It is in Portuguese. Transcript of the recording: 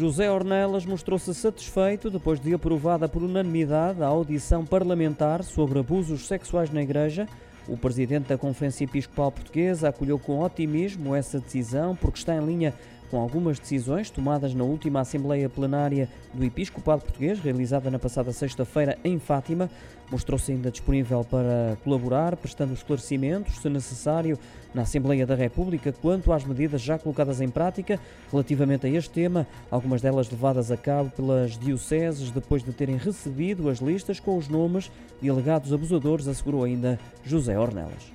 José Ornelas mostrou-se satisfeito depois de aprovada por unanimidade a audição parlamentar sobre abusos sexuais na Igreja. O presidente da Conferência Episcopal Portuguesa acolheu com otimismo essa decisão porque está em linha com algumas decisões tomadas na última Assembleia Plenária do Episcopado Português, realizada na passada sexta-feira em Fátima. Mostrou-se ainda disponível para colaborar, prestando esclarecimentos, se necessário, na Assembleia da República quanto às medidas já colocadas em prática relativamente a este tema, algumas delas levadas a cabo pelas dioceses depois de terem recebido as listas com os nomes de alegados abusadores, assegurou ainda José Ornelas.